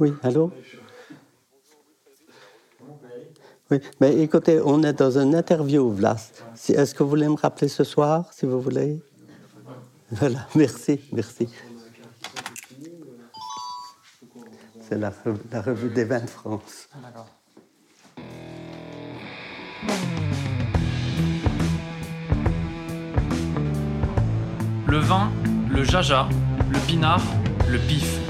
Oui, allô? Oui, mais écoutez, on est dans une interview, Vlas. Est-ce que vous voulez me rappeler ce soir, si vous voulez? Voilà, merci, merci. C'est la, la, revue des vins de France. Le vin, le jaja, le pinard, le pif.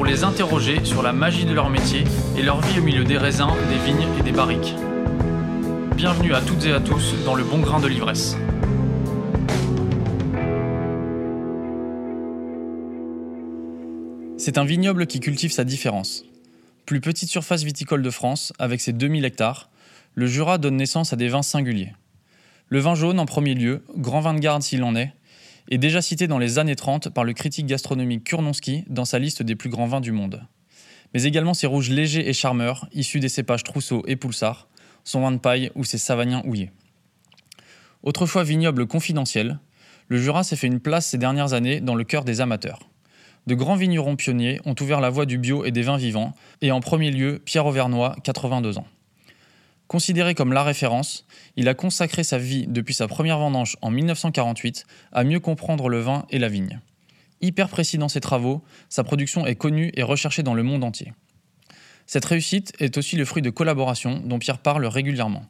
pour les interroger sur la magie de leur métier et leur vie au milieu des raisins, des vignes et des barriques. Bienvenue à toutes et à tous dans le bon grain de l'ivresse. C'est un vignoble qui cultive sa différence. Plus petite surface viticole de France, avec ses 2000 hectares, le Jura donne naissance à des vins singuliers. Le vin jaune en premier lieu, grand vin de garde s'il en est, est déjà cité dans les années 30 par le critique gastronomique Kurnonski dans sa liste des plus grands vins du monde. Mais également ses rouges légers et charmeurs, issus des cépages Trousseau et Poulsard, son vin de paille ou ses Savagnin houillés. Autrefois vignoble confidentiel, le Jura s'est fait une place ces dernières années dans le cœur des amateurs. De grands vignerons pionniers ont ouvert la voie du bio et des vins vivants, et en premier lieu Pierre Auvernois, 82 ans. Considéré comme la référence, il a consacré sa vie depuis sa première vendange en 1948 à mieux comprendre le vin et la vigne. Hyper précis dans ses travaux, sa production est connue et recherchée dans le monde entier. Cette réussite est aussi le fruit de collaborations dont Pierre parle régulièrement.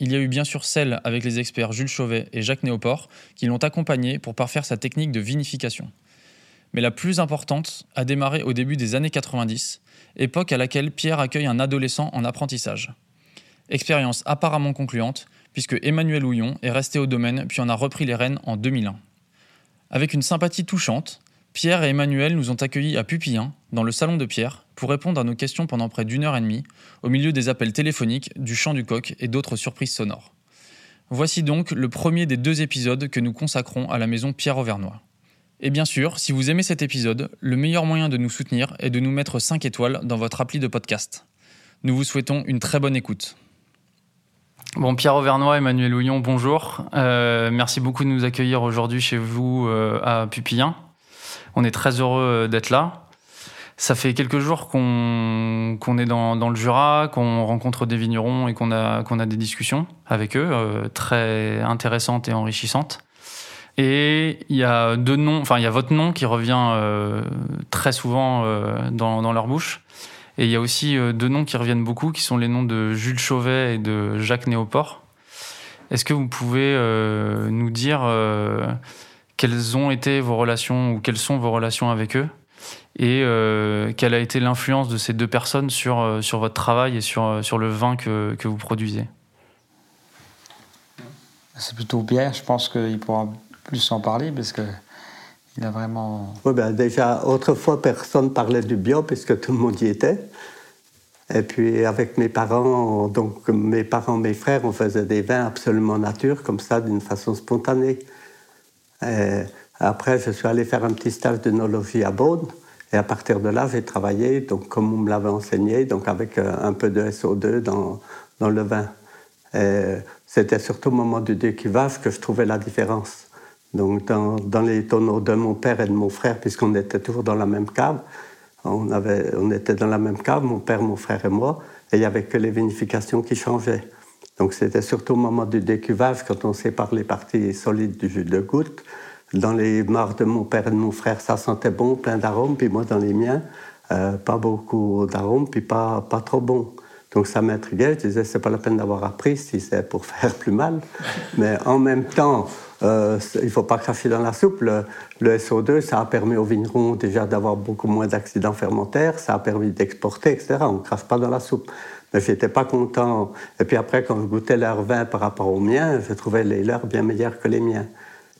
Il y a eu bien sûr celle avec les experts Jules Chauvet et Jacques Néoport qui l'ont accompagné pour parfaire sa technique de vinification. Mais la plus importante a démarré au début des années 90, époque à laquelle Pierre accueille un adolescent en apprentissage. Expérience apparemment concluante, puisque Emmanuel Houillon est resté au domaine puis en a repris les rênes en 2001. Avec une sympathie touchante, Pierre et Emmanuel nous ont accueillis à Pupillin, dans le salon de Pierre, pour répondre à nos questions pendant près d'une heure et demie, au milieu des appels téléphoniques, du chant du coq et d'autres surprises sonores. Voici donc le premier des deux épisodes que nous consacrons à la maison Pierre Auvernois. Et bien sûr, si vous aimez cet épisode, le meilleur moyen de nous soutenir est de nous mettre 5 étoiles dans votre appli de podcast. Nous vous souhaitons une très bonne écoute. Bon, Pierre Auvernois, Emmanuel Houillon, bonjour. Euh, merci beaucoup de nous accueillir aujourd'hui chez vous euh, à Pupillin. On est très heureux euh, d'être là. Ça fait quelques jours qu'on est dans, le Jura, qu'on rencontre des vignerons et qu'on a, a des discussions avec eux, très intéressantes et enrichissantes. Et il y a deux noms, enfin il y a votre nom qui revient très souvent dans, dans leur bouche. Et il y a aussi euh, deux noms qui reviennent beaucoup, qui sont les noms de Jules Chauvet et de Jacques Néoport. Est-ce que vous pouvez euh, nous dire euh, quelles ont été vos relations ou quelles sont vos relations avec eux et quelle a été l'influence de ces deux personnes sur, sur votre travail et sur, sur le vin que, que vous produisez? C'est plutôt bien, je pense qu'il pourra plus en parler parce que il a. Oui, ben déjà, autrefois, personne parlait du bio puisque tout le monde y était. Et puis, avec mes parents, donc mes parents, mes frères, on faisait des vins absolument nature, comme ça, d'une façon spontanée. Après, je suis allé faire un petit stage d'œnologie à Beaune. Et à partir de là, j'ai travaillé, donc comme on me l'avait enseigné, donc avec euh, un peu de SO2 dans, dans le vin. C'était surtout au moment du décuvage que je trouvais la différence. Donc, dans, les tonneaux de mon père et de mon frère, puisqu'on était toujours dans la même cave, on, était dans la même cave, mon père, mon frère et moi, et il n'y avait que les vinifications qui changeaient. Donc, c'était surtout au moment du décuvage, quand on sépare les parties solides du jus de goutte. Dans les mares de mon père et de mon frère, ça sentait bon, plein d'arômes, puis moi, dans les miens, euh, pas beaucoup d'arômes, puis pas, pas trop bon. Donc ça m'intriguait, je disais, c'est pas la peine d'avoir appris si c'est pour faire plus mal. Mais en même temps, euh, il ne faut pas cracher dans la soupe. Le, SO2, ça a permis aux vignerons déjà d'avoir beaucoup moins d'accidents fermentaires, ça a permis d'exporter, etc. On ne crache pas dans la soupe. Mais je n'étais pas content. Et puis après, quand je goûtais leur vin par rapport aux miens, je trouvais les leurs bien meilleurs que les miens.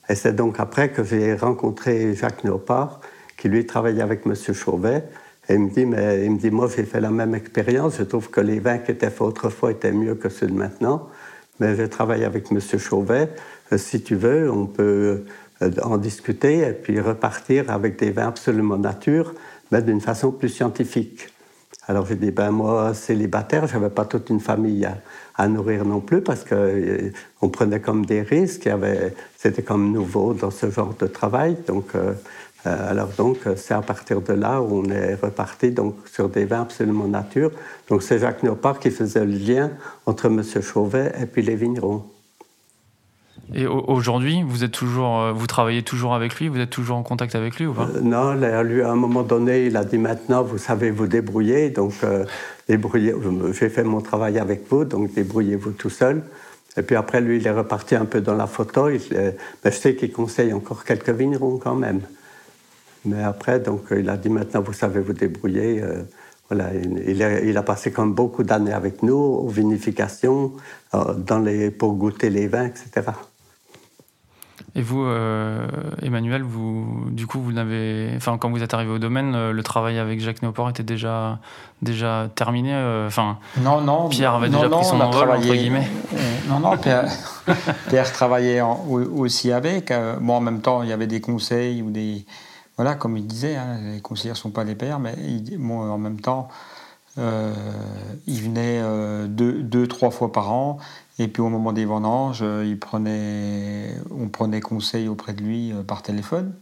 Et c'est donc après que j'ai rencontré Jacques Néopard, qui lui travaillait avec M. Chauvet. Et il me dit, mais il me dit, moi j'ai fait la même expérience, je trouve que les vins qui étaient faits autrefois étaient mieux que ceux de maintenant. Mais je travaille avec M. Chauvet. Euh, si tu veux, on peut euh, en discuter et puis repartir avec des vins absolument nature, mais d'une façon plus scientifique. Alors j'ai dit, ben moi, célibataire, je n'avais pas toute une famille à, nourrir non plus parce qu'on euh, prenait comme des risques. C'était comme nouveau dans ce genre de travail. Donc, alors donc, c'est à partir de là où on est reparti donc, sur des vins absolument nature. Donc c'est Jacques Nopard qui faisait le lien entre M. Chauvet et puis les vignerons. Et aujourd'hui, vous êtes toujours, euh, vous travaillez toujours avec lui, vous êtes toujours en contact avec lui ou pas? Euh, Non, lui à un moment donné, il a dit maintenant, vous savez vous débrouiller, donc euh, débrouillez. J'ai fait mon travail avec vous, donc débrouillez-vous tout seul. Et puis après, lui, il est reparti un peu dans la photo. mais je sais qu'il conseille encore quelques vignerons quand même. Mais après, donc, il a dit maintenant, vous savez vous débrouiller. Voilà, il, a, il, a, passé comme beaucoup d'années avec nous aux vinifications, dans les, pour goûter les vins, etc. Et vous, euh, Emmanuel, vous, du coup, vous n'avez, enfin, quand vous êtes arrivé au domaine, euh, le travail avec Jacques Néoport était déjà, déjà terminé. Euh, enfin, non, non, Pierre avait déjà pris son envol entre guillemets. non, non, Pierre, Pierre travaillait aussi avec. bon, en même temps, il y avait des conseils ou des, voilà, comme il disait, hein, les conseillers ne sont pas les pères, mais en même temps, il venait deux, deux, trois fois par an et puis au moment des vendanges, euh, on prenait conseil auprès de lui euh, par téléphone,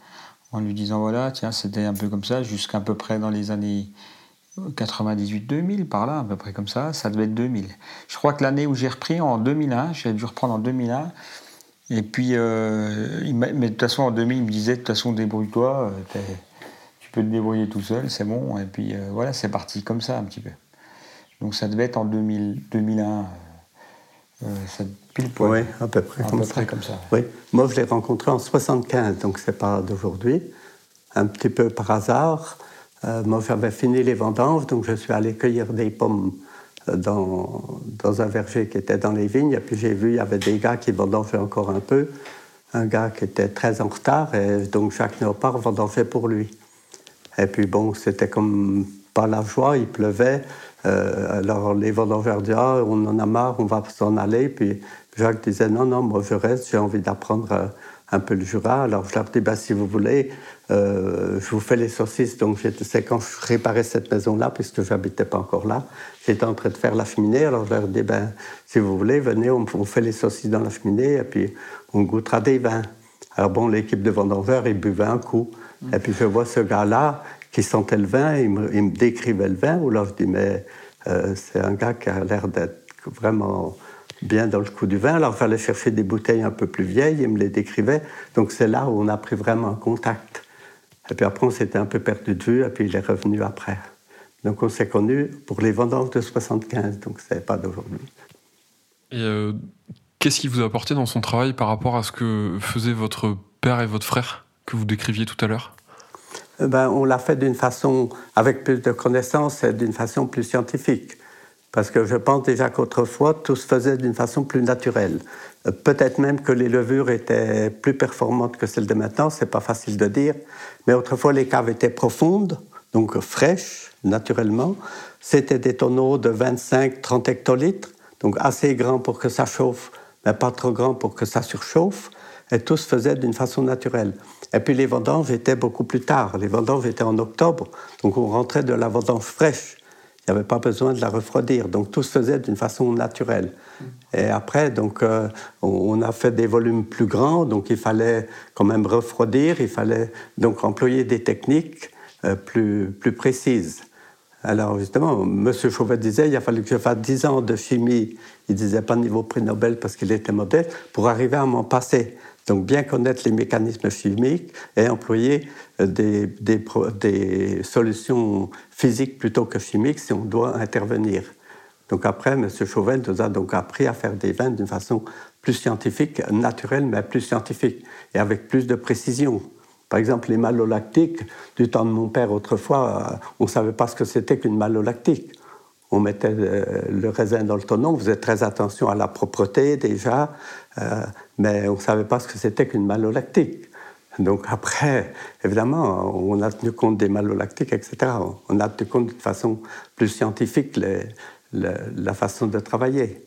en lui disant voilà, tiens, c'était un peu comme ça, jusqu'à peu près dans les années 98-2000, par là, à peu près comme ça, ça devait être 2000. Je crois que l'année où j'ai repris, en 2001, j'ai dû reprendre en 2001, et puis, euh, mais de toute façon, en 2000, il me disait, de toute façon, débrouille-toi, tu peux te débrouiller tout seul, c'est bon, et puis voilà, c'est parti comme ça un petit peu. Donc ça devait être en 2000, 2001. Euh, pile Oui, à peu près, comme, ça. comme, ça. Oui. Moi, je l'ai rencontré en 75, donc c'est pas d'aujourd'hui. Un petit peu par hasard. Euh, moi, j'avais fini les vendanges, donc je suis allé cueillir des pommes euh, dans, un verger qui était dans les vignes. Et puis j'ai vu, il y avait des gars qui vendangeaient encore un peu. Un gars qui était très en retard, et donc Jacques Néopard vendangeait pour lui. Et puis bon, c'était comme pas la joie, il pleuvait. Euh, alors les vendangeurs disaient ah, on en a marre, on va s'en aller. Puis Jacques disait non, non, moi je reste, j'ai envie d'apprendre euh, un peu le Jura. Alors je leur dis bah, si vous voulez, euh, je vous fais les saucisses. Donc c'est quand je réparais cette maison-là, puisque je n'habitais pas encore là, j'étais en train de faire la cheminée. Alors je leur dis ben, si vous voulez, venez, on, fait les saucisses dans la cheminée et puis on goûtera des vins. Alors bon, l'équipe de vendangeurs, ils buvaient un coup. Et puis je vois ce gars-là, qui sentait le vin, il me, il décrivait le vin, ou là je dis, mais euh, c'est un gars qui a l'air d'être vraiment bien dans le coup du vin. Alors il fallait chercher des bouteilles un peu plus vieilles, il me les décrivait. Donc c'est là où on a pris vraiment un contact. Et puis après, on s'était un peu perdu de vue, et puis il est revenu après. Donc on s'est connus pour les vendanges de 75, donc c'est pas d'aujourd'hui. Et euh, qu'est-ce qui vous a apporté dans son travail par rapport à ce que faisaient votre père et votre frère, que vous décriviez tout à l'heure? Eh ben, on l'a fait d'une façon, avec plus de connaissances et d'une façon plus scientifique. Parce que je pense déjà qu'autrefois, tout se faisait d'une façon plus naturelle. Euh, peut-être même que les levures étaient plus performantes que celles de maintenant, c'est pas facile de dire. Mais autrefois, les caves étaient profondes, donc fraîches, naturellement. C'était des tonneaux de 25-30 hectolitres, donc assez grands pour que ça chauffe, mais pas trop grands pour que ça surchauffe. Et tout se faisait d'une façon naturelle. Et puis les vendanges étaient beaucoup plus tard. Les vendanges étaient en octobre, donc on rentrait de la vendange fraîche. Il n'y avait pas besoin de la refroidir. Donc tout se faisait d'une façon naturelle. Et après, donc, euh, on a fait des volumes plus grands, donc il fallait quand même refroidir, il fallait donc employer des techniques euh, plus, plus précises. Alors justement, M. Chauvet disait, il a fallu que je fasse 10 ans de chimie, il disait pas niveau prix Nobel parce qu'il était modeste, pour arriver à m'en passer. Donc bien connaître les mécanismes chimiques et employer euh, des, solutions physiques plutôt que chimiques si on doit intervenir. Donc après, M. Chauvin nous a donc appris à faire des vins d'une façon plus scientifique, naturelle, mais plus scientifique et avec plus de précision. Par exemple, les malolactiques, du temps de mon père autrefois, euh, on ne savait pas ce que c'était qu'une malolactique. On mettait euh, le raisin dans le tonneau, on faisait très attention à la propreté déjà, mais on ne savait pas ce que c'était qu'une malolactique. Donc après, évidemment, on a tenu compte des malolactiques, etc. On a tenu compte de façon plus scientifique la façon de travailler.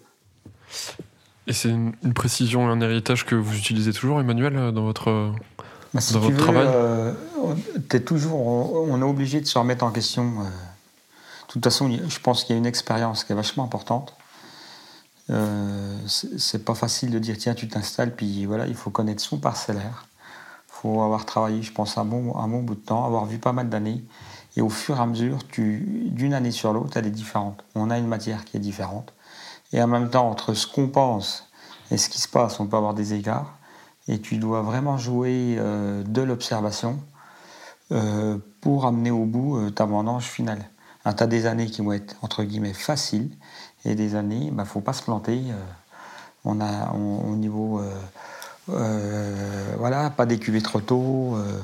Et c'est une, précision et un héritage que vous utilisez toujours, Emmanuel, dans votre, bah, dans votre travail? euh, es toujours, on, est obligé de se remettre en question. Euh. De toute façon, je pense qu'il y a une expérience qui est vachement importante. Euh, c'est pas facile de dire tiens, tu t'installes, puis voilà, il faut connaître son parcellaire faut avoir travaillé, je pense, un bon, un bon bout de temps, avoir vu pas mal d'années. Et au fur et à mesure, d'une année sur l'autre, elle est différente. On a une matière qui est différente. Et en même temps, entre ce qu'on pense et ce qui se passe, on peut avoir des écarts. Et tu dois vraiment jouer euh, de l'observation euh, pour amener au bout euh, ta vendange finale. Tu as des années qui vont être, entre guillemets, faciles. Et des années, il bah, ne faut pas se planter. on a, au niveau euh, voilà, pas décuver trop tôt, euh,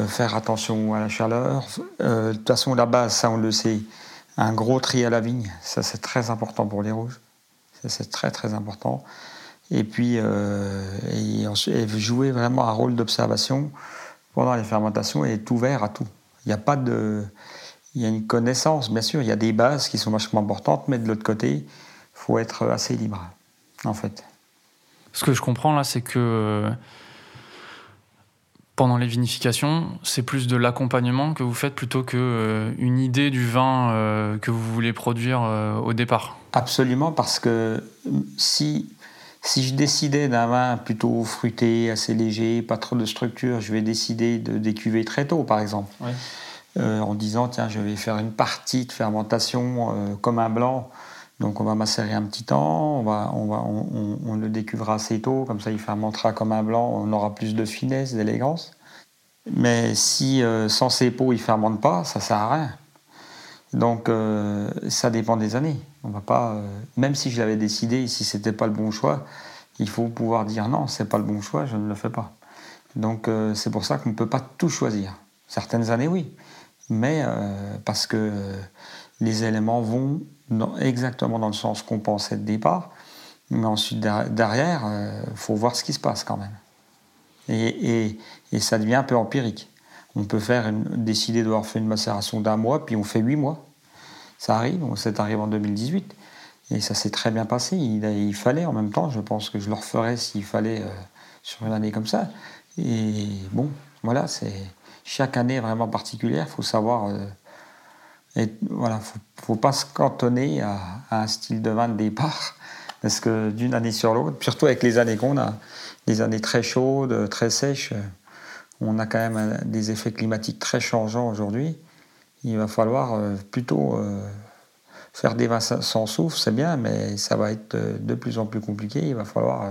euh, faire attention à la chaleur. de toute façon, la base, ça on le sait, un gros tri à la vigne, ça c'est très important pour les rouges. Ça c'est très très important. Et puis, et, jouer vraiment un rôle d'observation pendant les fermentations et être ouvert à tout. Il n'y a pas de. Il y a une connaissance, bien sûr, il y a des bases qui sont vachement importantes, mais de l'autre côté, il faut être assez libre, en fait. Ce que je comprends là, c'est que euh, pendant les vinifications, c'est plus de l'accompagnement que vous faites plutôt qu'une euh, une idée du vin euh, que vous voulez produire au départ. Absolument, parce que si, si je décidais d'un vin plutôt fruité, assez léger, pas trop de structure, je vais décider de décuver très tôt, par exemple. En disant, tiens, je vais faire une partie de fermentation comme un blanc donc on va macérer un petit temps, on, va, on, va, on, le décuvra assez tôt, comme ça il fermentera comme un blanc, on aura plus de finesse, d'élégance. Mais si euh, sans ces pots il fermente pas, ça sert à rien. Donc euh, ça dépend des années. On va pas, euh, même si je l'avais décidé, si c'était pas le bon choix, il faut pouvoir dire non, c'est pas le bon choix, je ne le fais pas. Donc c'est pour ça qu'on ne peut pas tout choisir. Certaines années oui, mais parce que les éléments vont exactement dans le sens qu'on pensait de départ. Mais ensuite, derrière, il euh, faut voir ce qui se passe quand même. Et, ça devient un peu empirique. On peut faire décider d'avoir fait une macération d'un mois, puis on fait huit mois. Ça arrive, c'est arrivé en 2018. Et ça s'est très bien passé. Il, fallait en même temps, je pense que je le referais s'il fallait euh, sur une année comme ça. Et bon, voilà, c'est chaque année est vraiment particulière. Il faut savoir euh, voilà, faut, pas se cantonner à, un style de vin de départ, parce que d'une année sur l'autre, surtout avec les années qu'on a, des années très chaudes, très sèches, on a quand même des effets climatiques très changeants aujourd'hui. Il va falloir euh, plutôt euh, faire des vins sans souffle, c'est bien, mais ça va être de plus en plus compliqué. Il va falloir euh,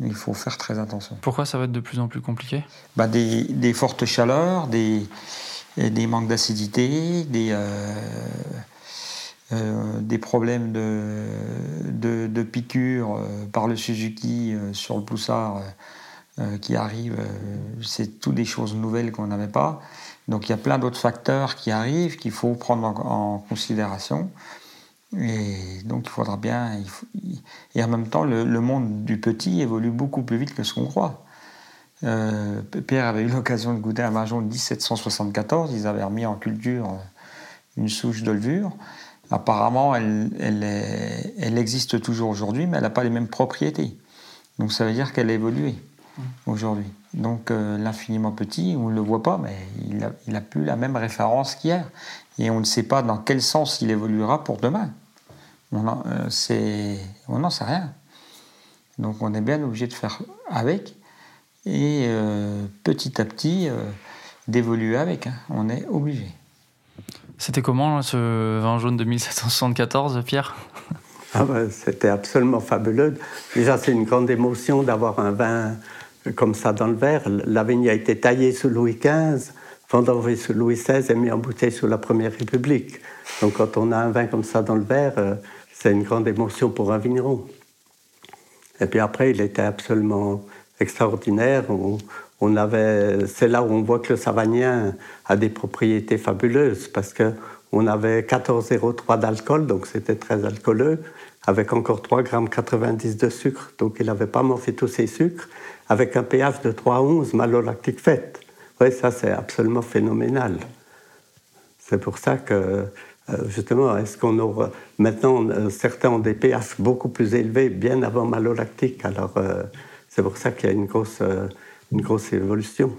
il faut faire très attention. Pourquoi ça va être de plus en plus compliqué? Bah des, des, fortes chaleurs, des, des manques d'acidité, des, euh, euh, des problèmes de, de, piqûres euh, par le Suzuki sur le poussard qui arrivent. c'est toutes des choses nouvelles qu'on n'avait pas. Donc il y a plein d'autres facteurs qui arrivent qu'il faut prendre en, considération. Et donc il faudra bien. et en même temps, le, monde du petit évolue beaucoup plus vite que ce qu'on croit. Euh, Pierre avait eu l'occasion de goûter un vin jaune 1774. Ils avaient remis en culture euh, une souche de levure. Apparemment, elle, elle, existe toujours aujourd'hui, mais elle n'a pas les mêmes propriétés. Donc ça veut dire qu'elle a évolué mmh. aujourd'hui. Donc euh, l'infiniment petit, on ne le voit pas, mais il n'a a plus la même référence qu'hier. Et on ne sait pas dans quel sens il évoluera pour demain. On n'en sait rien. Donc on est bien obligé de faire avec et euh, petit à petit euh, d'évoluer avec. Hein. On est obligé. C'était comment ce vin jaune de 1774, Pierre? Ah ben, C'était absolument fabuleux. Déjà, c'est une grande émotion d'avoir un vin comme ça dans le verre. La vigne a été taillée sous Louis XV, vendangée sous Louis XVI et mise en bouteille sous la Première République. Donc quand on a un vin comme ça dans le verre, euh, c'est une grande émotion pour un vigneron. Et puis après, il était absolument extraordinaire. On, avait, c'est là où on voit que le Savagnien a des propriétés fabuleuses parce que on avait 14,03 d'alcool, donc c'était très alcooleux, avec encore 3 grammes 90 de sucre. Donc il n'avait pas morphé tous ses sucres, avec un pH de 3,11 malolactique fait. Oui, ça c'est absolument phénoménal. C'est pour ça que, justement, est-ce qu'on aura. Maintenant, euh, certains ont des pH beaucoup plus élevés, bien avant malolactique? Alors, euh, c'est pour ça qu'il y a une grosse, une grosse évolution.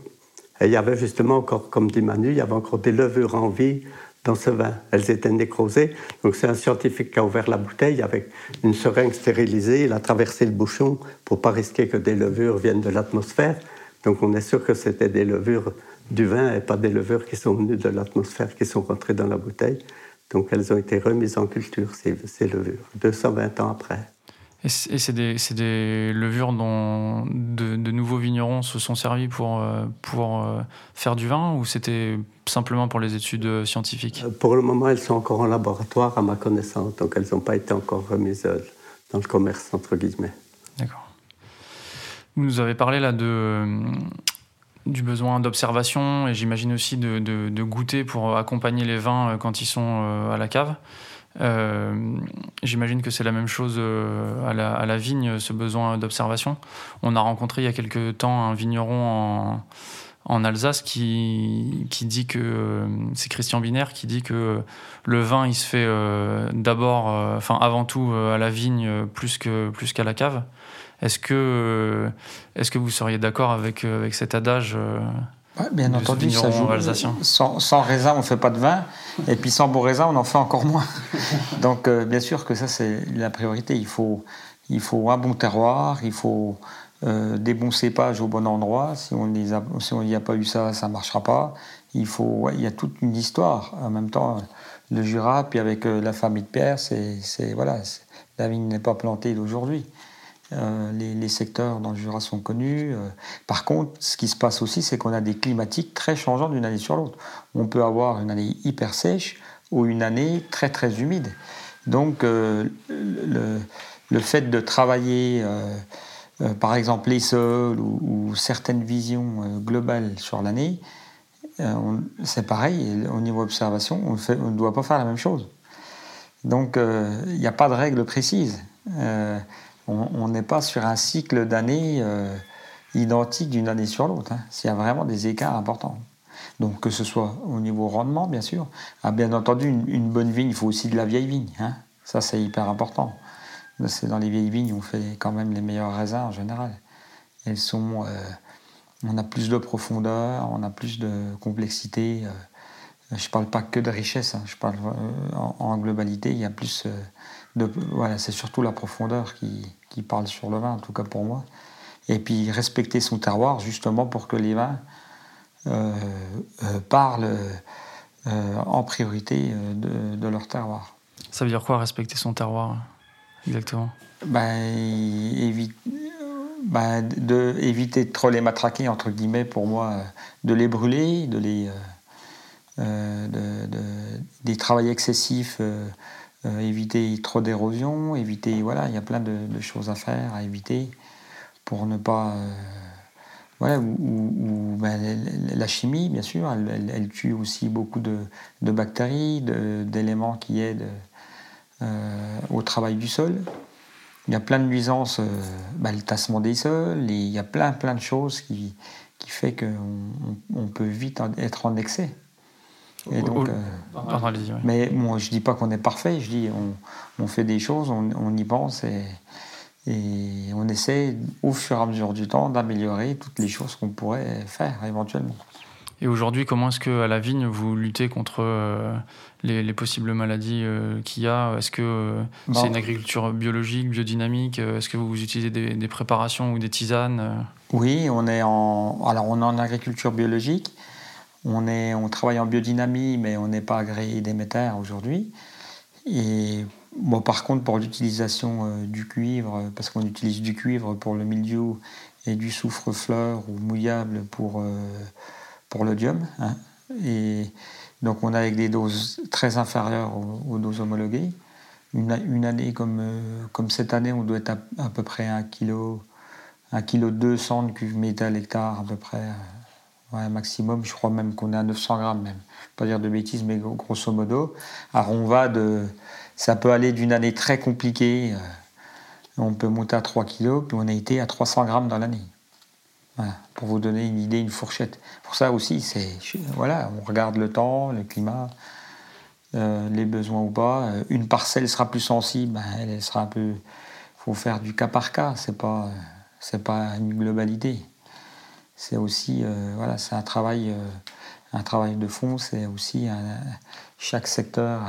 Et il y avait justement encore, comme dit Manu, il y avait encore des levures en vie dans ce vin. Elles étaient nécrosées. Donc c'est un scientifique qui a ouvert la bouteille avec une seringue stérilisée. Il a traversé le bouchon pour pas risquer que des levures viennent de l'atmosphère. Donc on est sûr que c'était des levures du vin et pas des levures qui sont venues de l'atmosphère, qui sont rentrées dans la bouteille. Donc elles ont été remises en culture, ces, ces levures, 220 ans après. Et c'est des, des, levures dont de, nouveaux vignerons se sont servis pour, euh, pour euh, faire du vin ou c'était simplement pour les études euh, scientifiques? Pour le moment, elles sont encore en laboratoire, à ma connaissance, donc elles n'ont pas été encore remises dans le commerce, entre guillemets. D'accord. Vous nous avez parlé là de, du besoin d'observation et j'imagine aussi de, goûter pour accompagner les vins quand ils sont à la cave. Euh, j'imagine que c'est la même chose euh, à la, vigne, ce besoin d'observation. On a rencontré il y a quelques temps un vigneron en, Alsace qui, qui dit que euh, c'est Christian Binaire qui dit que le vin il se fait d'abord, enfin avant tout à la vigne plus que plus qu'à la cave. Est-ce que est-ce que vous seriez d'accord avec avec cet adage bien entendu, ça joue. Sans, sans, raisin, on ne fait pas de vin. Et puis sans bon raisin, on en fait encore moins. Donc, euh, bien sûr que ça, c'est la priorité. Il faut, il faut un bon terroir, il faut euh, des bons cépages au bon endroit. Si on n'y a, si a, pas eu ça, ça ne marchera pas. Il, faut, il y a toute une histoire. En même temps, le Jura, puis avec euh, la famille de Pierre, c'est, voilà, la vigne n'est pas plantée d'aujourd'hui. Euh, les, secteurs dans le Jura sont connus. Euh, par contre, ce qui se passe aussi, c'est qu'on a des climatiques très changeants d'une année sur l'autre. On peut avoir une année hyper sèche ou une année très très humide. Donc, euh, le, fait de travailler, par exemple, les sols ou, certaines visions globales sur l'année, c'est pareil. Au niveau observation, on, on, ne doit pas faire la même chose. Donc, il n'y a pas de règle précise on n'est pas sur un cycle d'années euh, identique d'une année sur l'autre. Hein. Il y a vraiment des écarts importants. Donc que ce soit au niveau rendement, bien sûr. Ah, bien entendu, une, bonne vigne, il faut aussi de la vieille vigne. Hein. Ça, c'est hyper important. C'est dans les vieilles vignes on fait quand même les meilleurs raisins en général. Euh, on a plus de profondeur, on a plus de complexité. Euh, je ne parle pas que de richesse, hein. je parle en, globalité, il y a plus voilà, c'est surtout la profondeur qui, qui, parle sur le vin, en tout cas pour moi. Et puis respecter son terroir, justement pour que les vins euh, euh, parlent euh, en priorité de, de, leur terroir. Ça veut dire quoi respecter son terroir exactement? Ben, évite, ben, de, éviter de trop les matraquer, entre guillemets, pour moi, de les brûler, de les, de, de, des travails excessifs euh, éviter trop d'érosion, éviter, voilà, il y a plein de, choses à faire, à éviter pour ne pas... Euh, voilà, ou, ben, la chimie, bien sûr, elle, tue aussi beaucoup de, bactéries, d'éléments qui aident euh, au travail du sol. Il y a plein de nuisances, ben, le tassement des sols, il y a plein plein de choses qui, qui fait qu'on on peut vite être en excès. Et donc, euh, Mais moi, je dis pas qu'on est parfait, je dis on, on fait des choses, on, on y pense et, et, on essaie au fur et à mesure du temps d'améliorer toutes les choses qu'on pourrait faire éventuellement. Et aujourd'hui, comment est-ce qu'à la vigne, vous luttez contre euh, les, les, possibles maladies euh, qu'il y a? Est-ce que c'est une agriculture biologique, biodynamique? Est-ce que vous utilisez des, des, préparations ou des tisanes Oui, on est en, alors on est en agriculture biologique. On, travaille en biodynamie, mais on n'est pas agréé Déméter aujourd'hui. Et par contre, pour l'utilisation euh, du cuivre, parce qu'on utilise du cuivre pour le milieu et du soufre-fleur ou mouillable pour, euh, l'odium. Hein. Donc on a avec des doses très inférieures aux, doses homologuées. Une, année comme, euh, cette année, on doit être à, peu près 1 kg, 1 kg 200 de cuivre métal hectare à peu près Maximum, je crois même qu'on est à 900 grammes même. Pas dire de bêtises, mais grosso modo. Alors on va de ça peut aller d'une année très compliquée. euh, on peut monter à 3 kilos, puis on a été à 300 grammes dans l'année. Pour vous donner une idée, une fourchette. Pour ça aussi, c'est voilà, on regarde le temps, le climat, euh, les besoins ou pas. Euh, Une parcelle sera plus sensible, ben, elle, sera un peu. Il faut faire du cas par cas. C'est pas, pas une globalité. C'est aussi, euh, voilà, c'est un travail, euh, un travail de fond. C'est aussi chaque secteur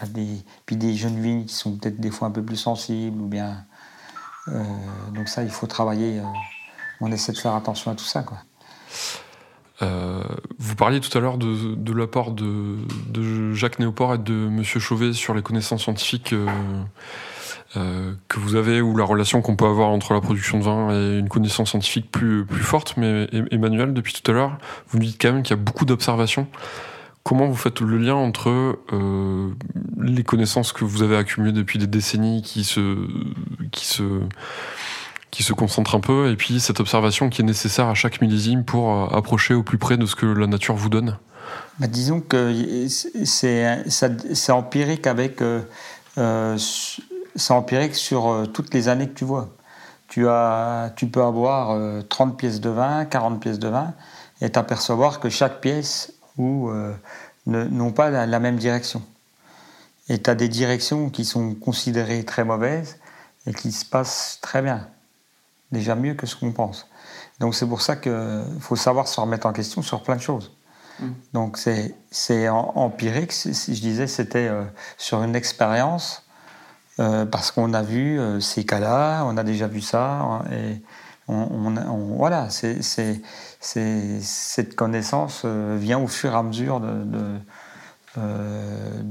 a, des, puis des jeunes vignes qui sont peut-être des fois un peu plus sensibles ou bien. euh, donc ça, il faut travailler. on essaie de faire attention à tout ça, quoi. Vous parliez tout à l'heure de, l'apport de, de Jacques Néoport et de Monsieur Chauvet sur les connaissances scientifiques euh, que vous avez ou la relation qu'on peut avoir entre la production de vin et une connaissance scientifique plus, plus forte. Mais Emmanuel, depuis tout à l'heure, vous nous dites quand même qu'il y a beaucoup d'observations. Comment vous faites le lien entre euh, les connaissances que vous avez accumulées depuis des décennies qui se, qui se, qui se concentrent un peu, et puis cette observation qui est nécessaire à chaque millésime pour euh, approcher au plus près de ce que la nature vous donne? Bah, disons que c'est empirique avec c'est empirique sur euh, toutes les années que tu vois. Tu, as, tu peux avoir euh, 30 pièces de vin, 40 pièces de vin, et t'apercevoir que chaque pièce ou, euh, n'ont pas la, la même direction. Et tu as des directions qui sont considérées très mauvaises et qui se passent très bien. Déjà mieux que ce qu'on pense. Donc c'est pour ça qu'il faut savoir se remettre en question sur plein de choses. Donc c'est empirique, je disais, c'était euh, sur une expérience, euh, parce qu'on a vu euh, ces cas-là, on a déjà vu ça, hein, et on, voilà, c'est cette connaissance euh, vient au fur et à mesure de,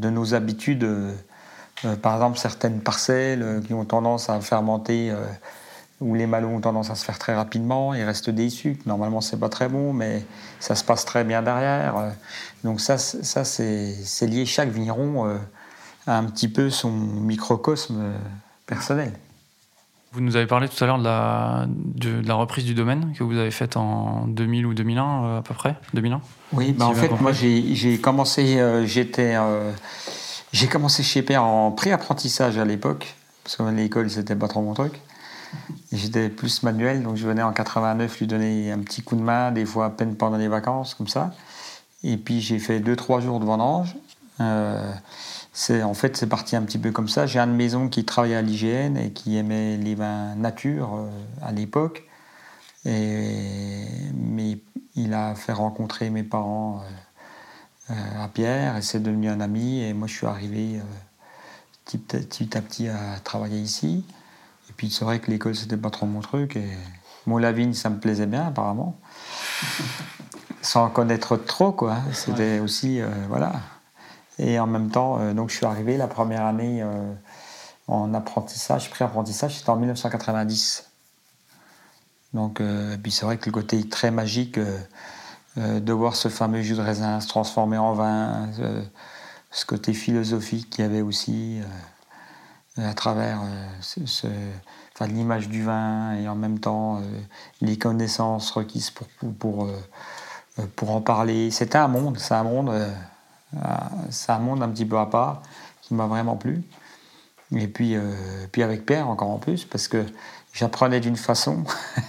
nos habitudes. par exemple, certaines parcelles qui ont tendance à fermenter, où les malons ont tendance à se faire très rapidement, il reste des sucres. Normalement, c'est pas très bon, mais ça se passe très bien derrière. Donc ça, ça c'est lié. Chaque vigneron a un petit peu son microcosme euh, personnel. Vous nous avez parlé tout à l'heure de la, de, de la reprise du domaine que vous avez faite en 2000 ou 2001 euh, à peu près 2001 Oui, bah Si en fait, moi j'ai commencé, euh, j'étais, euh, j'ai commencé chez Père en pré-apprentissage à l'époque, parce que l'école c'était pas trop mon truc. J'étais plus manuel, donc je venais en 89 lui donner un petit coup de main, des fois à peine pendant les vacances, comme ça. Et puis j'ai fait 2-3 jours de vendange. Euh, c'est, en fait, c'est parti un petit peu comme ça. J'ai un de mes oncles qui travaillait à l'IGN et qui aimait les vins nature euh, à l'époque. Et, mais il a fait rencontrer mes parents euh, euh, à Pierre et c'est devenu un ami. Et moi, je suis arrivé petit, à- petit à petit à travailler ici. Et puis, c'est vrai que l'école, c'était pas trop mon truc. Et mon la vigne, ça me plaisait bien, apparemment. Sans en connaître trop, quoi. C'était aussi, voilà. Et en même temps, euh, donc, je suis arrivé la première année euh, en apprentissage, pré-apprentissage, c'était en 1990. Donc, euh, puis c'est vrai que le côté très magique de voir ce fameux jus de raisin se transformer en vin, ce côté philosophique qu'il y avait aussi à travers enfin, l'image du vin et en même temps les connaissances requises pour, pour, pour, pour en parler. C'était un monde, c'est un monde, c'est un monde un petit peu à part qui m'a vraiment plu. Et puis, euh, puis avec Pierre encore en plus, parce que j'apprenais d'une façon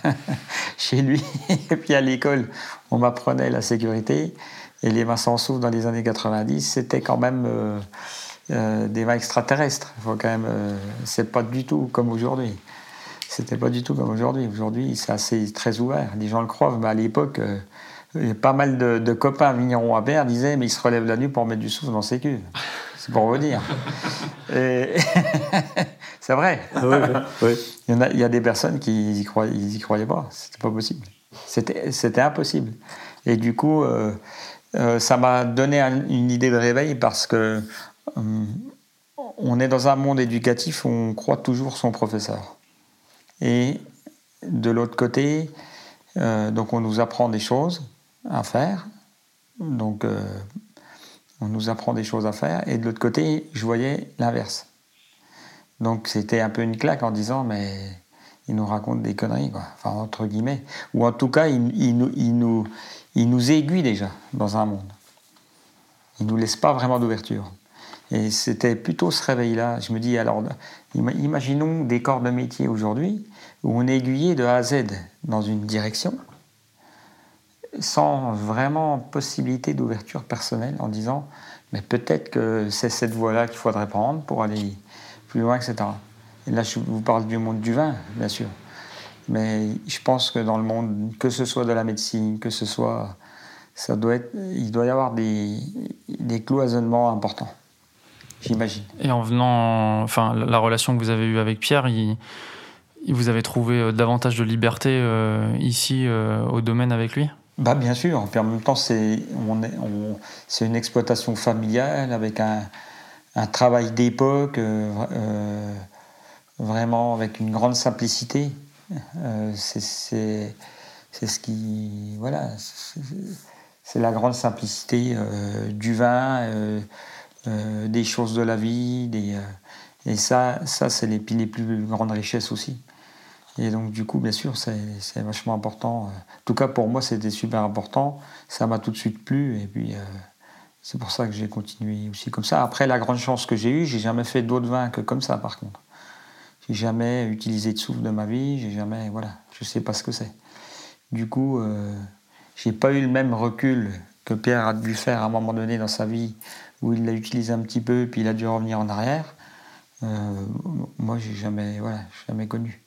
chez lui, et puis à l'école, on m'apprenait la sécurité. Et les vins sans soufre dans les années 90, c'était quand même euh, euh, des vins extraterrestres. Faut quand même, euh, c'est pas du tout comme aujourd'hui. C'était pas du tout comme aujourd'hui. Aujourd'hui, c'est assez très ouvert. Les gens le croient, mais à l'époque, il y a pas mal de, de copains vignerons à Berre disaient, mais ils se relèvent la nuit pour mettre du soufre dans ses cuves. C'est pour vous dire. Et- c'est vrai. Ah oui, oui, oui. Il y, a, il y a des personnes qui y croyaient, y croyaient pas. C'était pas possible. C'était, impossible. Et du coup, euh, euh, ça m'a donné un- une idée de réveil parce que euh, on est dans un monde éducatif où on croit toujours son professeur. Et de l'autre côté, euh, donc on nous apprend des choses à faire. Donc euh, on nous apprend des choses à faire. Et de l'autre côté, je voyais l'inverse. Donc c'était un peu une claque en disant, mais il nous raconte des conneries, quoi. Enfin, entre guillemets. Ou en tout cas, il, il nous, il, nous, il nous aiguille déjà dans un monde. Il nous laisse pas vraiment d'ouverture. Et c'était plutôt ce réveil-là. Je me dis, alors, imaginons des corps de métier aujourd'hui où on est aiguillé de A à Z dans une direction, sans vraiment possibilité d'ouverture personnelle, en disant, mais peut-être que c'est cette voie-là qu'il faudrait prendre pour aller plus loin, etc. Et là, je vous parle du monde du vin, bien sûr. Mais je pense que dans le monde, que ce soit de la médecine, que ce soit. Ça doit être, il doit y avoir des, des cloisonnements importants, j'imagine. Et en venant. Enfin, la relation que vous avez eue avec Pierre, il, vous avez trouvé euh, davantage de liberté euh, ici, euh, au domaine avec lui? Bah, Bien sûr. Puis en même temps, c'est on c'est une exploitation familiale avec un, travail d'époque, vraiment avec une grande simplicité. Euh, c'est ce qui. Voilà. C'est la grande simplicité euh, du vin, euh, des choses de la vie. Des, et ça, ça c'est les plus grandes richesses aussi. Et donc, du coup, bien sûr, c'est vachement important. En tout cas, pour moi, c'était super important. Ça m'a tout de suite plu. Et puis, c'est pour ça que j'ai continué aussi comme ça. Après, la grande chance que j'ai eue, j'ai jamais fait d'autres vins que comme ça, par contre. J'ai jamais utilisé de souffle de ma vie, j'ai jamais, voilà, je sais pas ce que c'est. Du coup, euh, j'ai pas eu le même recul que Pierre a dû faire à un moment donné dans sa vie, où il l'a utilisé un petit peu, puis il a dû revenir en arrière. Euh, moi, j'ai jamais, voilà, jamais connu.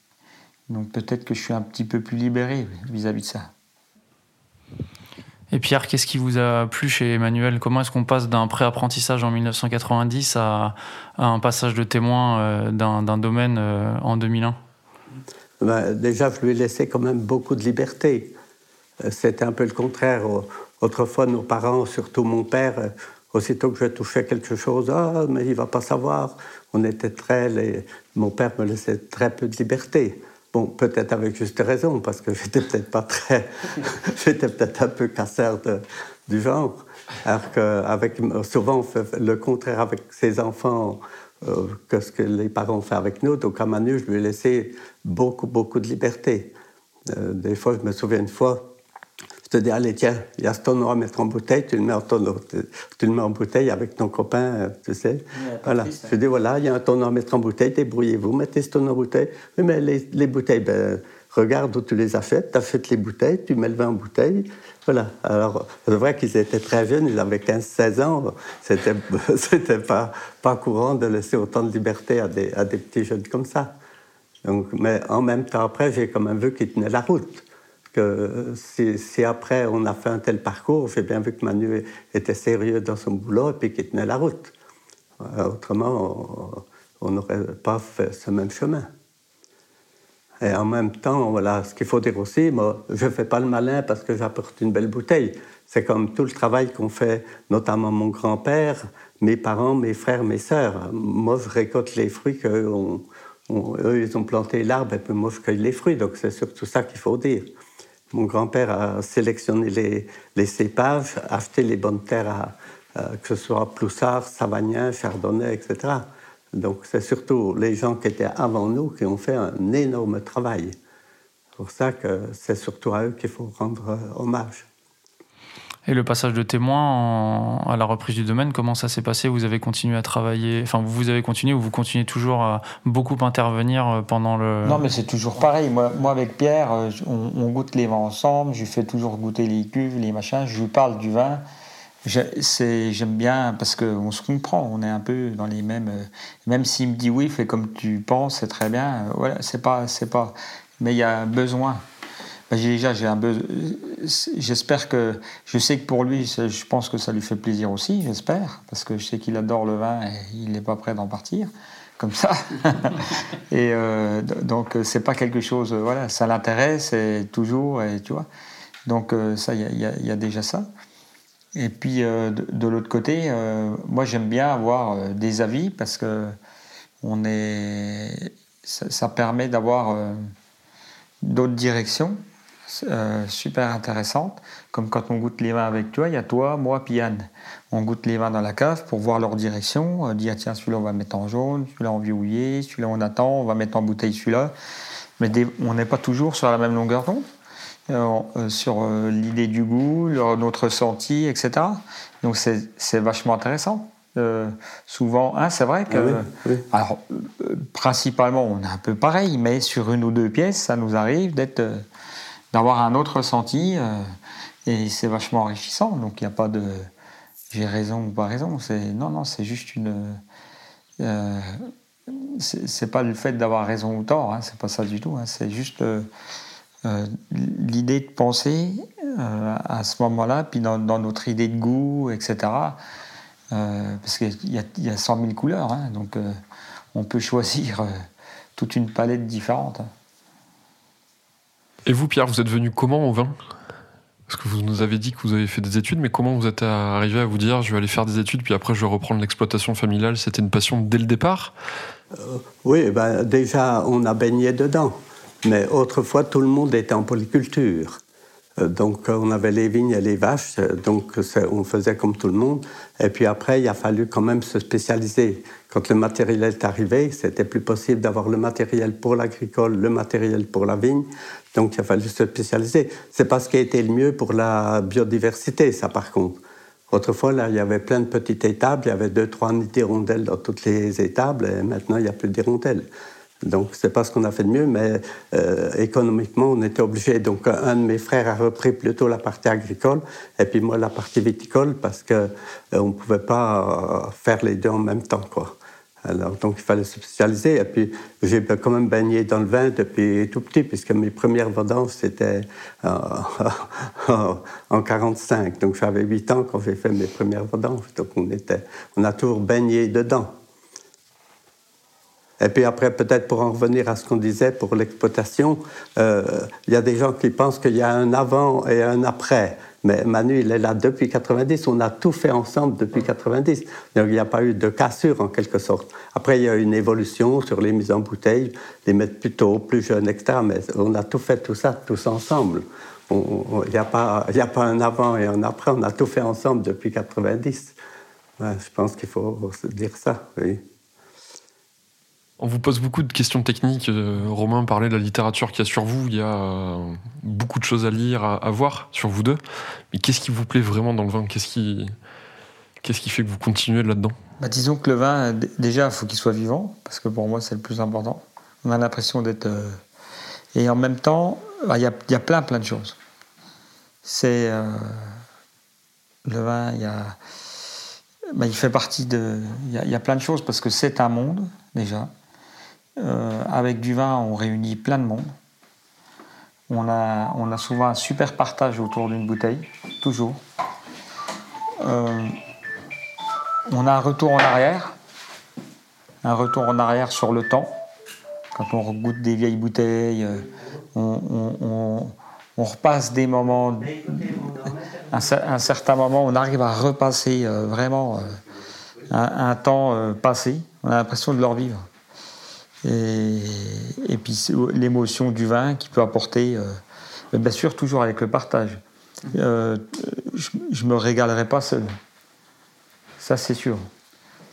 Donc peut-être que je suis un petit peu plus libéré vis à -vis de ça. Et Pierre, qu'est-ce qui vous a plu chez Emmanuel? Comment est-ce qu'on passe d'un pré-apprentissage en 1990 à, un passage de témoin euh, d'un domaine euh, en 2001 ben, Déjà, je lui ai laissé quand même beaucoup de liberté. Euh, c'était un peu le contraire. Autrefois, nos parents, surtout mon père, aussitôt que je touchais quelque chose, ah, mais il va pas savoir. On était très. Les... Mon père me laissait très peu de liberté. Bon, peut-être avec juste raison, parce que j'étais peut-être pas très. j'étais peut-être un peu casseur du genre. Alors qu'avec, souvent, on fait le contraire avec ses enfants euh, que ce que les parents font avec nous. Donc, à Manu, je lui ai laissé beaucoup, beaucoup de liberté. Euh, des fois, je me souviens une fois, te dis, allez, tiens, il y a ce tonneau à mettre en bouteille, tu le mets en tonneau. Tu, le mets en bouteille avec ton copain, tu sais. voilà. Je dis, voilà, il y a un tonneau à mettre en bouteille, débrouillez-vous, mettez ce tonneau en bouteille. Oui, mais les, bouteilles, ben, regarde où tu les achètes, tu achètes les bouteilles, tu mets le vin en bouteille. Voilà. Alors, c'est vrai qu'ils étaient très jeunes, ils avaient 15-16 ans. C'était, c'était pas, pas courant de laisser autant de liberté à des, à des petits jeunes comme ça. Donc, mais en même temps, après, j'ai quand même vu qu'ils tenaient la route que si, après on a fait un tel parcours, j'ai bien vu que Manu était sérieux dans son boulot et puis qu'il tenait la route. Euh, autrement, on n'aurait pas fait ce même chemin. Et en même temps, voilà, ce qu'il faut dire aussi, moi, je ne fais pas le malin parce que j'apporte une belle bouteille. C'est comme tout le travail qu'on fait, notamment mon grand-père, mes parents, mes frères, mes sœurs. Moi, je récolte les fruits qu'eux, eux, ils ont planté l'arbre et puis moi, je cueille les fruits. Donc, c'est surtout ça qu'il faut dire. Mon grand-père a sélectionné les, cépages, acheté les bonnes terres, à, que ce soit Ploussard, Savagnin, Chardonnay, etc. Donc c'est surtout les gens qui étaient avant nous qui ont fait un énorme travail. C'est pour ça que c'est surtout à eux qu'il faut rendre euh, hommage. Et le passage de témoin à la reprise du domaine, comment ça s'est passé? Vous avez continué à travailler, enfin vous avez continué ou vous continuez toujours à beaucoup intervenir euh, pendant le... Non mais c'est toujours pareil, moi, moi avec Pierre, euh, on, goûte les vins ensemble, je fais toujours goûter les cuves, les machins, je lui parle du vin. J'aime bien parce qu'on se comprend, on est un peu dans les mêmes... Euh, même s'il me dit oui, fais comme tu penses, c'est très bien, voilà, c'est pas... pas mais il y a besoin bah, déjà, j'ai un. J'espère que. Je sais que pour lui, je pense que ça lui fait plaisir aussi, j'espère, parce que je sais qu'il adore le vin et il n'est pas prêt d'en partir, comme ça. et euh, donc, c'est pas quelque chose. Voilà, ça l'intéresse toujours, et tu vois. Donc, euh, ça, il y, a déjà ça. Et puis, euh, de, l'autre côté, moi, j'aime bien avoir des avis parce que on est. ça permet d'avoir d'autres directions euh, super intéressante, comme quand on goûte les vins avec toi, il y a toi, moi, puis Yann. On goûte les vins dans la cave pour voir leur direction, euh, dire tiens, celui-là on va mettre en jaune, celui-là en vieilli, celui-là on attend, on va mettre en bouteille celui-là. Mais on n'est pas toujours sur la même longueur d'onde, euh, sur l'idée du goût, notre ressenti, etc. Donc c'est vachement intéressant. souvent, hein, c'est vrai que. Ah alors, principalement, on est un peu pareil, mais sur une ou deux pièces, ça nous arrive d'être, d'avoir un autre ressenti, et c'est vachement enrichissant. Donc, il n'y a pas de j'ai raison ou pas raison. C'est non, non, c'est juste une. Euh, c'est pas le fait d'avoir raison ou tort. Hein, c'est pas ça du tout. Hein, c'est juste euh, euh, l'idée de penser à ce moment-là, puis dans, notre idée de goût, etc. parce qu'il y, y, a 100 000 couleurs, hein, donc on peut choisir toute une palette différente. Et vous, Pierre, vous êtes venu comment au vin? Parce que vous nous avez dit que vous avez fait des études, mais comment vous êtes arrivé à vous dire je vais aller faire des études, puis après je vais reprendre l'exploitation familiale? C'était une passion dès le départ? Euh, Oui, ben, déjà on a baigné dedans. Mais autrefois, tout le monde était en polyculture. Euh, donc on avait les vignes et les vaches, donc on faisait comme tout le monde. Et puis après, il a fallu quand même se spécialiser. Quand le matériel est arrivé, c'était plus possible d'avoir le matériel pour l'agricole, le matériel pour la vigne. Donc il a fallu se spécialiser. C'est pas ce qui a été le mieux pour la biodiversité, ça par contre. Autrefois, là, il y avait plein de petites étables, il y avait deux, trois nids d'hirondelles dans toutes les étables, et maintenant, il n'y a plus d'hirondelles. Donc, c'est pas ce qu'on a fait de mieux, mais euh, économiquement, on était obligé. Donc, un de mes frères a repris plutôt la partie agricole, et puis moi la partie viticole, parce qu'on euh, pouvait pas euh, faire les deux en même temps, quoi. Alors, donc, il fallait se spécialiser. Et puis, j'ai quand même baigné dans le vin depuis tout petit, puisque mes premières vendanges, c'était en 45. Donc, j'avais 8 ans quand j'ai fait mes premières vendanges. Donc, on, était, on a toujours baigné dedans. Et puis après, peut-être pour en revenir à ce qu'on disait pour l'exploitation, euh, il y a des gens qui pensent qu'il y a un avant et un après. Mais Manu, il est là depuis 90. On a tout fait ensemble depuis 90. Donc, il n'y a pas eu de cassure en quelque sorte. Après, il y a eu une évolution sur les mises en bouteille, les mettre plutôt plus jeunes, etc. Mais on a tout fait tout ça tous ensemble. Il n'y a, pas, a pas un avant et un après. On a tout fait ensemble depuis 90. je pense qu'il faut dire ça. Oui. On vous pose beaucoup de questions techniques. Euh, Romain parlait de la littérature qu'il y a sur vous. Il y a euh, beaucoup de choses à lire, à, voir sur vous deux. Mais qu'est-ce qui vous plaît vraiment dans le vin? Qu'est-ce qui, qu'est-ce qui fait que vous continuez là-dedans? Bah, Disons que le vin, déjà, il faut qu'il soit vivant, parce que pour moi, c'est le plus important. On a l'impression d'être. Euh, et en même temps, bah, il y, a, y, a, plein, plein de choses. C'est. Le vin, il y a. Bah, il fait partie de. Il y, a plein de choses parce que c'est un monde, déjà. Euh, avec du vin, on réunit plein de monde. On a, on a souvent un super partage autour d'une bouteille, toujours. Euh, on a un retour en arrière, un retour en arrière sur le temps. Quand on regoute des vieilles bouteilles, euh, on, repasse des moments, un, certain moment, on arrive à repasser vraiment un, un, temps passé. On a l'impression de le revivre. Et, puis l'émotion du vin qui peut apporter, euh, bien sûr, toujours avec le partage. Euh, je ne me régalerai pas seul. Ça, c'est sûr.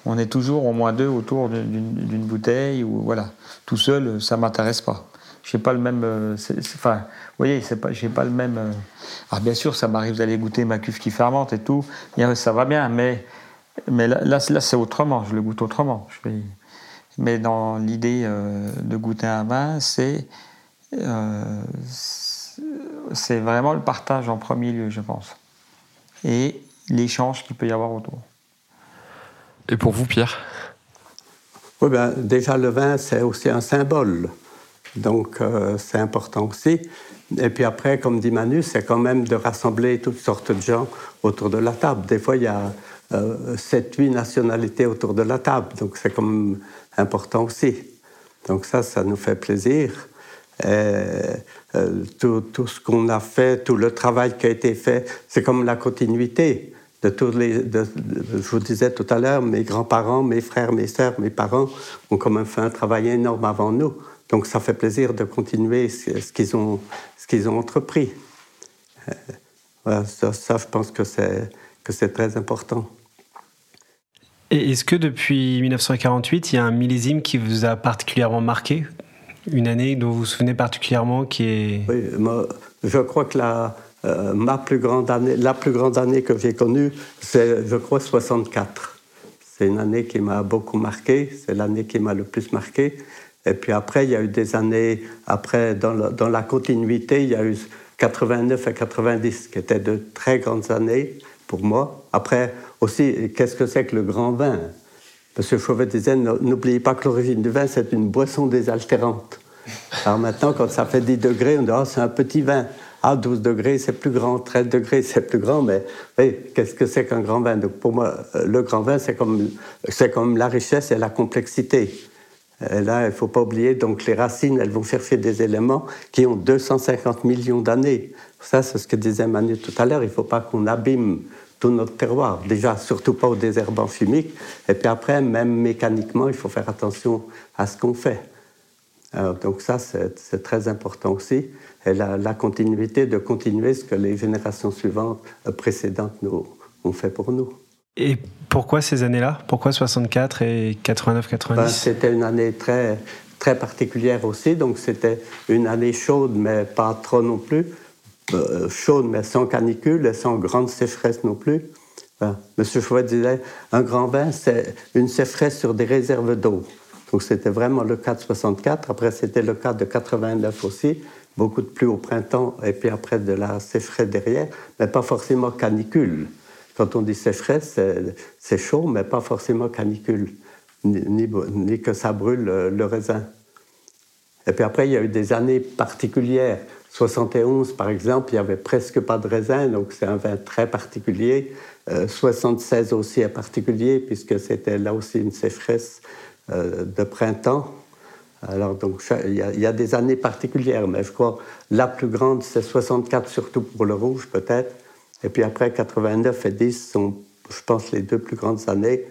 On est toujours au moins deux autour d'une bouteille ou voilà. Tout seul, ça m'intéresse pas. J'ai pas le même. Euh, enfin, vous voyez, pas. J'ai pas le même. ah, bien sûr, ça m'arrive d'aller goûter ma cuve qui fermente et tout. ça va bien, mais mais là, c'est autrement. Je le goûte autrement. Je mais dans l'idée euh, de goûter un vin, euh, c'est vraiment le partage en premier lieu, je pense. Et l'échange qu'il peut y avoir autour. Et pour vous, Pierre? Oui, ben, déjà, le vin, c'est aussi un symbole. Donc, euh, c'est important aussi. Et puis après, comme dit Manu, c'est quand même de rassembler toutes sortes de gens autour de la table. Des fois, il y a euh, 7-8 nationalités autour de la table. Donc, c'est comme important aussi. Donc ça, ça nous fait plaisir. Euh, tout, tout, ce qu'on a fait, tout le travail qui a été fait, c'est comme la continuité de tous les. je vous disais tout à l'heure, mes grands-parents, mes frères, mes sœurs, mes parents ont quand même fait un travail énorme avant nous. Donc ça fait plaisir de continuer ce, qu'ils ont, qu'ils ont entrepris. Euh, ça, ça, je pense que c'est très important. Est-ce que depuis 1948, il y a un millésime qui vous a particulièrement marqué? Une année dont vous vous souvenez particulièrement qui est... Oui, je crois que la, euh, ma plus grande année, la plus grande année que j'ai connue, c'est, je crois, 64. C'est une année qui m'a beaucoup marqué, c'est l'année qui m'a le plus marqué. Et puis après, il y a eu des années, après, dans dans la continuité, il y a eu 89 et 90, qui étaient de très grandes années pour moi. Après, aussi, qu'est-ce que c'est que le grand vin? Que Chauvet disait, n'oubliez pas que l'origine du vin, c'est une boisson désaltérante. Alors maintenant, quand ça fait 10 degrés, on dit, oh, c'est un petit vin. Ah, 12 degrés, c'est plus grand, 13 degrés, c'est plus grand, mais qu'est-ce que c'est qu'un grand vin? Donc pour moi, euh, le grand vin, c'est comme, c'est la richesse et la complexité. Et là, il ne faut pas oublier, donc les racines, elles vont chercher des éléments qui ont 250 millions d'années. Ça, c'est ce que disait Manu tout à l'heure, il ne faut pas qu'on abîme tout notre terroir. Déjà, surtout pas au désherbant chimique. Et puis après, même mécaniquement, il faut faire attention à ce qu'on fait. donc ça, c'est très important aussi et la, continuité de continuer ce que les générations suivantes, euh, précédentes, nous, ont fait pour nous. Et pourquoi ces années-là? Pourquoi 64 et 89-90 ben, C'était une année très, très particulière aussi, donc c'était une année chaude, mais pas trop non plus. Euh, chaude, mais sans canicule et sans grande sécheresse non plus. Ben, Monsieur Chouette disait, un grand vin, c'est une sécheresse sur des réserves d'eau. Donc c'était vraiment le cas de 64. Après, c'était le cas de 89 aussi beaucoup de pluie au printemps et puis après de la sécheresse derrière, mais pas forcément canicule. Quand on dit sécheresse, c'est chaud, mais pas forcément canicule, ni, que ça brûle le, raisin. Et puis après, il y a eu des années particulières. 71, par exemple, il n'y avait presque pas de raisin, donc c'est un vin très particulier. 76 euh, aussi est particulier, puisque c'était là aussi une sécheresse euh, de printemps. Alors, donc, il y, a, des années particulières, mais je crois la plus grande, c'est 64, surtout pour le rouge, peut-être. Et puis après, 89 et 10 sont, je pense, les deux plus grandes années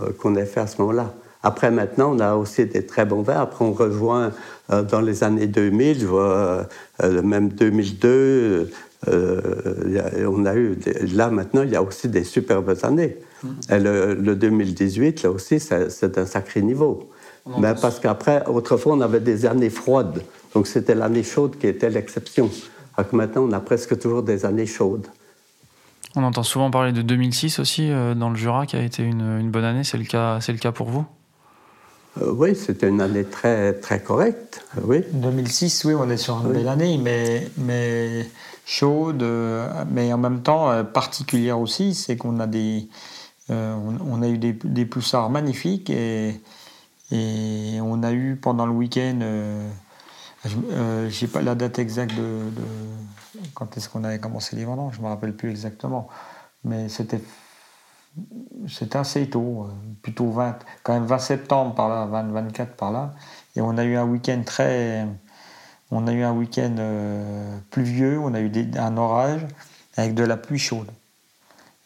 euh, qu'on ait fait à ce moment-là. Après, maintenant, on a aussi des très bons vins. Après, on rejoint euh, dans les années 2000, je vois, euh, même 2002. on a eu là maintenant, il y a aussi des superbes années. Mmh. Et le, le 2018, là aussi, c'est un sacré niveau. Mais parce qu'après, autrefois, on avait des années froides. Donc c'était l'année chaude qui était l'exception. Alors que maintenant, on a presque toujours des années chaudes. On entend souvent parler de 2006 aussi euh, dans le Jura qui a été une, bonne année. C'est le cas, c'est le cas pour vous? euh, Oui, c'était une année très très correcte. Oui. 2006, oui, on est sur une belle année, mais mais chaude, mais en même temps euh, particulière aussi. C'est qu'on a des on, a eu des, des poussards magnifiques et et on a eu pendant le week-end, euh, euh, j'ai pas la date exacte de, quand est-ce qu'on avait commencé les vendanges, je me rappelle plus exactement, mais c'était c'était assez tôt, euh, plutôt 20, quand même 20 septembre par là, 20, 24 par là, et on a eu un week-end très, on a eu un week-end pluvieux, on a eu un orage avec de la pluie chaude.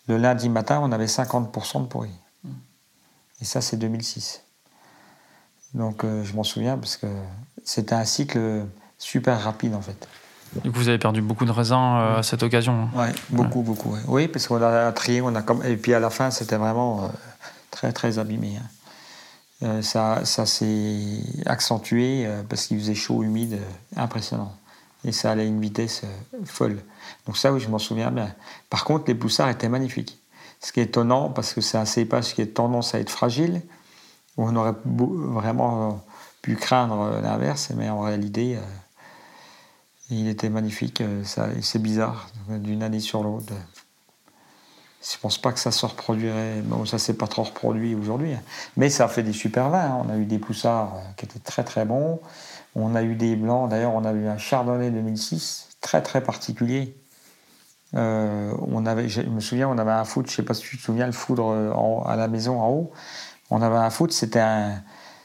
Le lundi matin, on avait 50% de pourri. Et ça, c'est 2006. Donc euh, je m'en souviens parce que c'était un cycle super rapide en fait. Du coup, vous avez perdu beaucoup de raisins euh, à cette occasion. Hein. Oui, beaucoup, beaucoup. Oui, parce qu'on a trié, on a et puis à la fin, c'était vraiment euh, très, très abîmé. Hein. ça, ça s'est accentué parce qu'il faisait chaud, humide, impressionnant. Et ça allait à une vitesse folle. Donc ça, oui, je m'en souviens bien. Par contre, les poussards étaient magnifiques. Ce qui est étonnant, parce que c'est un cépage qui a tendance à être fragile, on aurait vraiment pu craindre l'inverse, mais en réalité, euh, il était magnifique. Euh, c'est bizarre, d'une année sur l'autre. Je pense pas que ça se reproduirait. Bon, ça s'est pas trop reproduit aujourd'hui, hein. mais ça fait des super vins. Hein. On a eu des poussards euh, qui étaient très très bons. On a eu des blancs. D'ailleurs, on a eu un Chardonnay 2006 très très particulier. on avait, je me souviens, on avait un foudre. Je sais pas si tu te souviens, le foudre à la maison en haut on avait un foot, c'était un,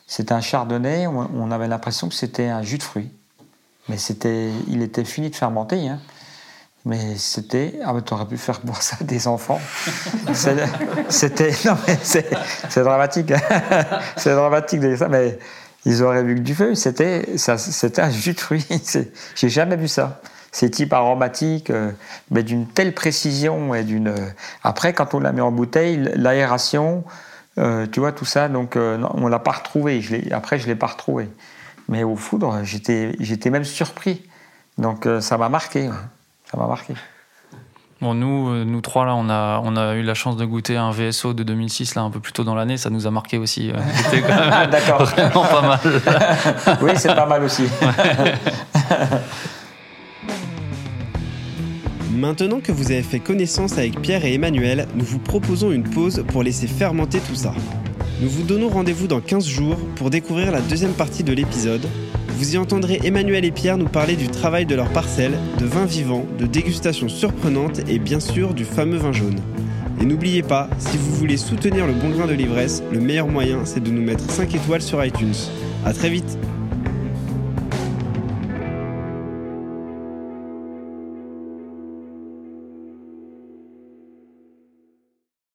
c'était un chardonnay, on, avait l'impression que c'était un jus de fruits. Mais c'était, il était fini de fermenter. Hein. Mais c'était. Ah, mais aurais pu faire boire ça à des enfants. c'était. Non, mais c'est, dramatique. Hein. c'est dramatique de dire ça, mais ils auraient vu que du feu. C'était, un jus de fruits. j'ai jamais vu ça. Ces types aromatiques, euh, mais d'une telle précision et d'une. Après, quand on l'a mis en bouteille, l'aération, euh, tu vois, tout ça, donc euh, on ne l'a pas retrouvé. Je après, je ne l'ai pas retrouvé. Mais au foudre, j'étais même surpris. Donc euh, ça m'a marqué. Ça m'a marqué. Bon, nous, euh, nous trois, là, on a, on a eu la chance de goûter un VSO de 2006, là, un peu plus tôt dans l'année. Ça nous a marqué aussi. C'était D'accord. vraiment pas mal. oui, c'est pas mal aussi. Maintenant que vous avez fait connaissance avec Pierre et Emmanuel, nous vous proposons une pause pour laisser fermenter tout ça. Nous vous donnons rendez-vous dans 15 jours pour découvrir la deuxième partie de l'épisode. Vous y entendrez Emmanuel et Pierre nous parler du travail de leur parcelle, de vin vivant, de dégustation surprenante et bien sûr du fameux vin jaune. Et n'oubliez pas, si vous voulez soutenir le bon grain de l'ivresse, le meilleur moyen c'est de nous mettre 5 étoiles sur iTunes. A très vite